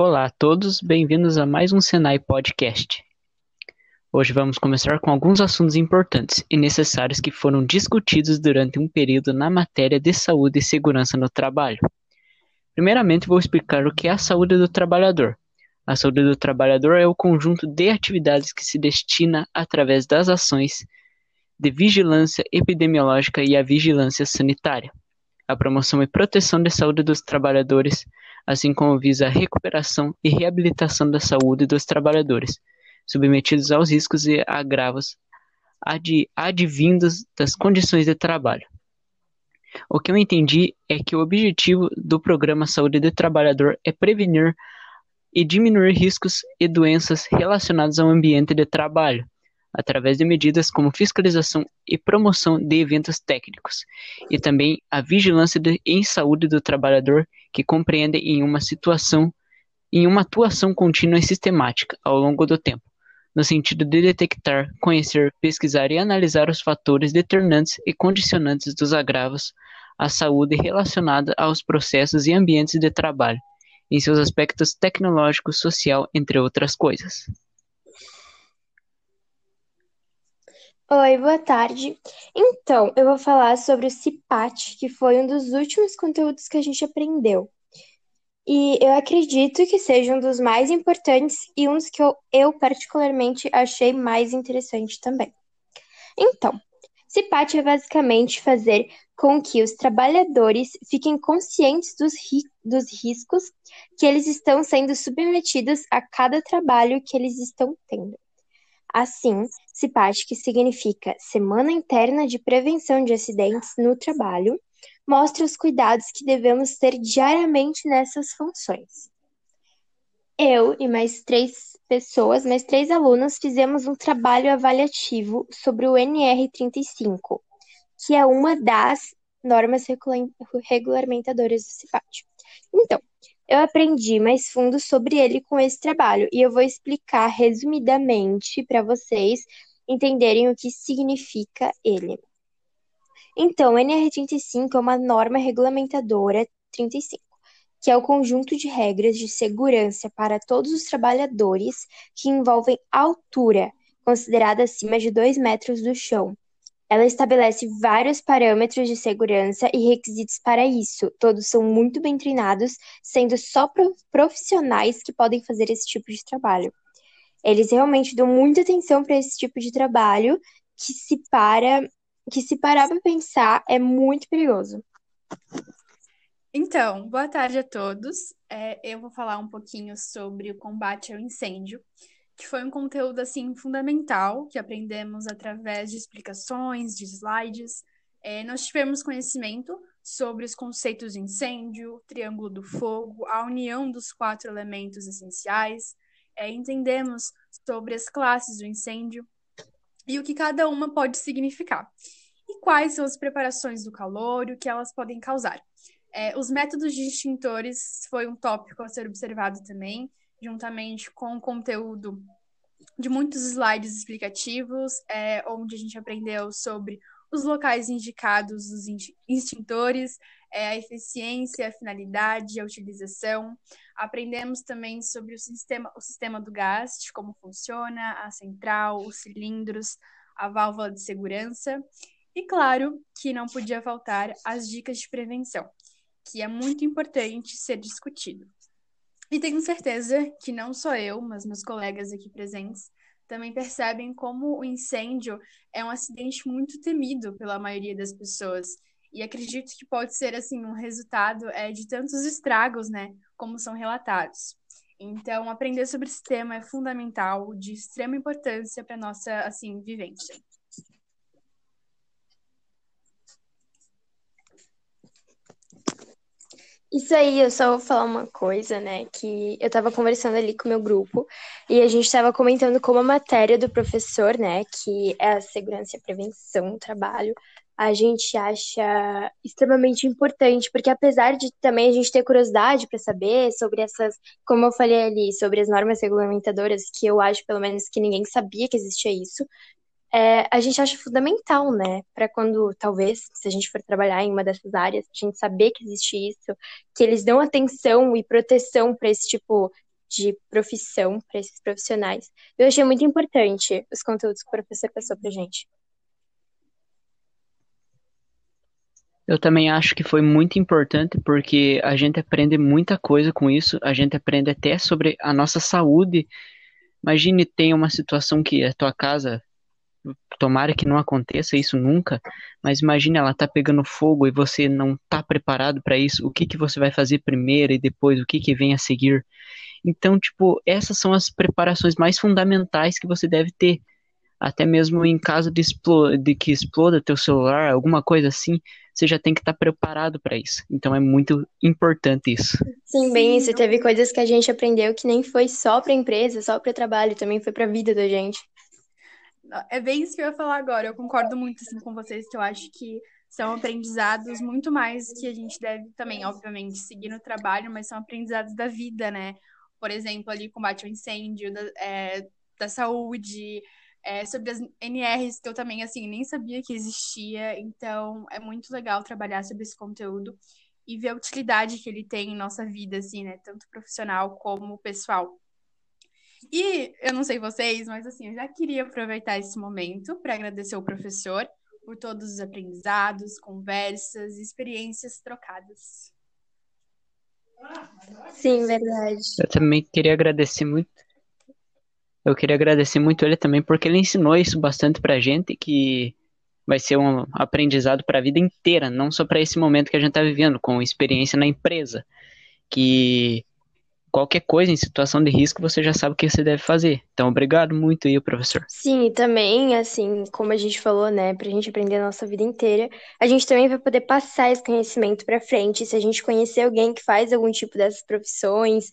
Olá a todos, bem-vindos a mais um Senai Podcast. Hoje vamos começar com alguns assuntos importantes e necessários que foram discutidos durante um período na matéria de saúde e segurança no trabalho. Primeiramente, vou explicar o que é a saúde do trabalhador. A saúde do trabalhador é o conjunto de atividades que se destina através das ações de vigilância epidemiológica e a vigilância sanitária, a promoção e proteção da saúde dos trabalhadores, assim como visa a recuperação e reabilitação da saúde dos trabalhadores submetidos aos riscos e agravos ad, advindos das condições de trabalho. O que eu entendi é que o objetivo do programa Saúde do Trabalhador é prevenir e diminuir riscos e doenças relacionados ao ambiente de trabalho, através de medidas como fiscalização e promoção de eventos técnicos, e também a vigilância de, em saúde do trabalhador, que compreende em uma situação em uma atuação contínua e sistemática ao longo do tempo, no sentido de detectar, conhecer, pesquisar e analisar os fatores determinantes e condicionantes dos agravos à saúde relacionada aos processos e ambientes de trabalho, em seus aspectos tecnológico, social, entre outras coisas. Oi, boa tarde. Então, eu vou falar sobre o CIPAT, que foi um dos últimos conteúdos que a gente aprendeu. E eu acredito que seja um dos mais importantes e um dos que eu, eu particularmente achei mais interessante também. Então, CIPAT é basicamente fazer com que os trabalhadores fiquem conscientes dos, ri dos riscos que eles estão sendo submetidos a cada trabalho que eles estão tendo. Assim, CIPAT, que significa Semana Interna de Prevenção de Acidentes no Trabalho, mostra os cuidados que devemos ter diariamente nessas funções. Eu e mais três pessoas, mais três alunos, fizemos um trabalho avaliativo sobre o NR35, que é uma das normas regulamentadoras do CIPAT. Então, eu aprendi mais fundo sobre ele com esse trabalho e eu vou explicar resumidamente para vocês entenderem o que significa ele. Então, o NR35 é uma norma regulamentadora 35, que é o conjunto de regras de segurança para todos os trabalhadores que envolvem altura, considerada acima de 2 metros do chão. Ela estabelece vários parâmetros de segurança e requisitos para isso. Todos são muito bem treinados, sendo só profissionais que podem fazer esse tipo de trabalho. Eles realmente dão muita atenção para esse tipo de trabalho que se para que se parar para pensar é muito perigoso. Então, boa tarde a todos. É, eu vou falar um pouquinho sobre o combate ao incêndio, que foi um conteúdo assim fundamental que aprendemos através de explicações, de slides. É, nós tivemos conhecimento sobre os conceitos de incêndio, triângulo do fogo, a união dos quatro elementos essenciais. É, entendemos sobre as classes do incêndio e o que cada uma pode significar e quais são as preparações do calor e o que elas podem causar. É, os métodos de extintores foi um tópico a ser observado também, juntamente com o conteúdo de muitos slides explicativos, é, onde a gente aprendeu sobre os locais indicados dos extintores, é, a eficiência, a finalidade, a utilização. Aprendemos também sobre o sistema, o sistema do gás, como funciona, a central, os cilindros, a válvula de segurança. E claro que não podia faltar as dicas de prevenção, que é muito importante ser discutido. E tenho certeza que não só eu, mas meus colegas aqui presentes também percebem como o incêndio é um acidente muito temido pela maioria das pessoas. E acredito que pode ser assim um resultado é, de tantos estragos, né, como são relatados. Então, aprender sobre esse tema é fundamental, de extrema importância para nossa assim vivência. Isso aí, eu só vou falar uma coisa, né? Que eu tava conversando ali com o meu grupo e a gente tava comentando como a matéria do professor, né? Que é a segurança e a prevenção do trabalho, a gente acha extremamente importante, porque apesar de também a gente ter curiosidade para saber sobre essas, como eu falei ali, sobre as normas regulamentadoras, que eu acho pelo menos que ninguém sabia que existia isso, é, a gente acha fundamental, né? Para quando, talvez, se a gente for trabalhar em uma dessas áreas, a gente saber que existe isso, que eles dão atenção e proteção para esse tipo de profissão para esses profissionais. Eu achei muito importante os conteúdos que o professor passou para gente. Eu também acho que foi muito importante porque a gente aprende muita coisa com isso, a gente aprende até sobre a nossa saúde. Imagine ter uma situação que a tua casa, tomara que não aconteça isso nunca, mas imagine ela tá pegando fogo e você não tá preparado para isso. O que que você vai fazer primeiro e depois o que que vem a seguir? Então, tipo, essas são as preparações mais fundamentais que você deve ter até mesmo em caso de, de que exploda teu celular, alguma coisa assim, você já tem que estar tá preparado para isso. Então é muito importante isso. Sim, bem isso. Teve coisas que a gente aprendeu que nem foi só para empresa, só para trabalho, também foi para a vida da gente. É bem isso que eu ia falar agora. Eu concordo muito assim, com vocês, que eu acho que são aprendizados muito mais que a gente deve também, obviamente, seguir no trabalho, mas são aprendizados da vida, né? Por exemplo, ali combate ao incêndio, da, é, da saúde, é, sobre as NRs, que eu também, assim, nem sabia que existia. Então, é muito legal trabalhar sobre esse conteúdo e ver a utilidade que ele tem em nossa vida, assim, né? Tanto profissional como pessoal. E eu não sei vocês, mas assim, eu já queria aproveitar esse momento para agradecer o professor por todos os aprendizados, conversas, experiências trocadas. Sim, verdade. Eu também queria agradecer muito eu queria agradecer muito ele também, porque ele ensinou isso bastante pra gente, que vai ser um aprendizado para a vida inteira, não só para esse momento que a gente está vivendo, com experiência na empresa. Que qualquer coisa em situação de risco você já sabe o que você deve fazer. Então, obrigado muito aí, professor. Sim, e também, assim, como a gente falou, né, para a gente aprender a nossa vida inteira, a gente também vai poder passar esse conhecimento para frente. Se a gente conhecer alguém que faz algum tipo dessas profissões,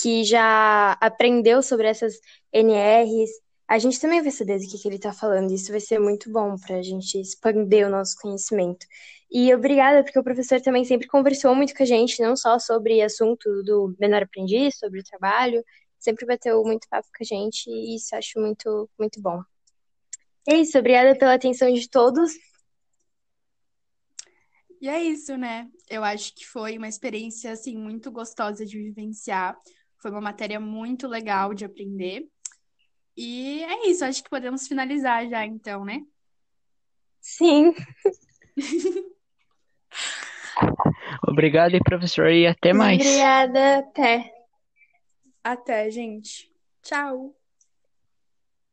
que já aprendeu sobre essas NRs, a gente também vai saber do que, que ele está falando. Isso vai ser muito bom para a gente expandir o nosso conhecimento. E obrigada, porque o professor também sempre conversou muito com a gente, não só sobre assunto do menor aprendiz, sobre o trabalho, sempre bateu muito papo com a gente, e isso acho muito, muito bom. É isso, obrigada pela atenção de todos. E é isso, né? Eu acho que foi uma experiência assim muito gostosa de vivenciar. Foi uma matéria muito legal de aprender. E é isso, acho que podemos finalizar já então, né? Sim. Obrigado, professor, e até mais. Obrigada, até. Até, gente. Tchau.